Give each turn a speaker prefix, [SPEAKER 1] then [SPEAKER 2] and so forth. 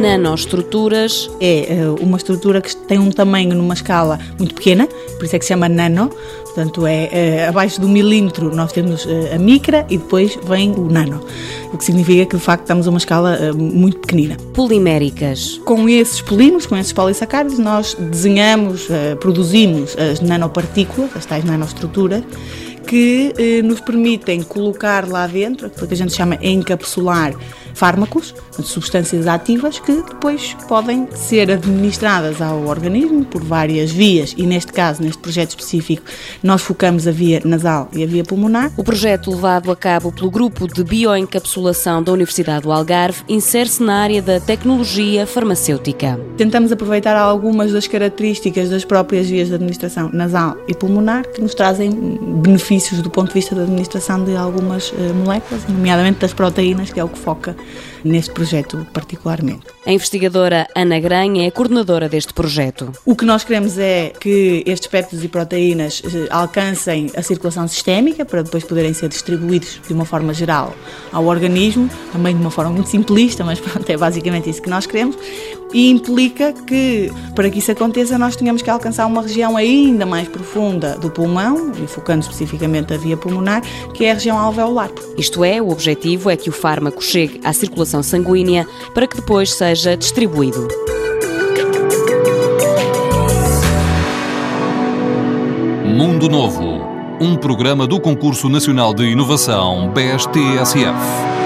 [SPEAKER 1] nanoestruturas.
[SPEAKER 2] É eh, uma estrutura que tem um tamanho numa escala muito pequena, por isso é que se chama nano. Portanto, é, é abaixo do milímetro nós temos eh, a micra e depois vem o nano, o que significa que de facto estamos a uma escala muito pequenina.
[SPEAKER 1] Poliméricas.
[SPEAKER 2] Com esses polímeros, com esses polissacáridos, nós desenhamos, produzimos as nanopartículas, as tais nanoestruturas, que eh, nos permitem colocar lá dentro aquilo que a gente chama encapsular fármacos, substâncias ativas que depois podem ser administradas ao organismo por várias vias e neste caso, neste projeto específico, nós focamos a via nasal e a via pulmonar.
[SPEAKER 1] O projeto levado a cabo pelo Grupo de Bioencapsulação da Universidade do Algarve insere-se na área da tecnologia farmacêutica.
[SPEAKER 2] Tentamos aproveitar algumas das características das próprias vias de administração nasal e pulmonar que nos trazem benefícios do ponto de vista da administração de algumas eh, moléculas, nomeadamente das proteínas, que é o que foca neste projeto particularmente.
[SPEAKER 1] A investigadora Ana Granha é coordenadora deste projeto.
[SPEAKER 2] O que nós queremos é que estes péptidos e proteínas eh, alcancem a circulação sistémica para depois poderem ser distribuídos de uma forma geral ao organismo, também de uma forma muito simplista, mas pronto, é basicamente isso que nós queremos e implica que, para que isso aconteça, nós tenhamos que alcançar uma região ainda mais profunda do pulmão, e focando especificamente a via pulmonar, que é a região alveolar.
[SPEAKER 1] Isto é, o objetivo é que o fármaco chegue à circulação sanguínea para que depois seja distribuído.
[SPEAKER 3] Mundo Novo, um programa do Concurso Nacional de Inovação BSTSF.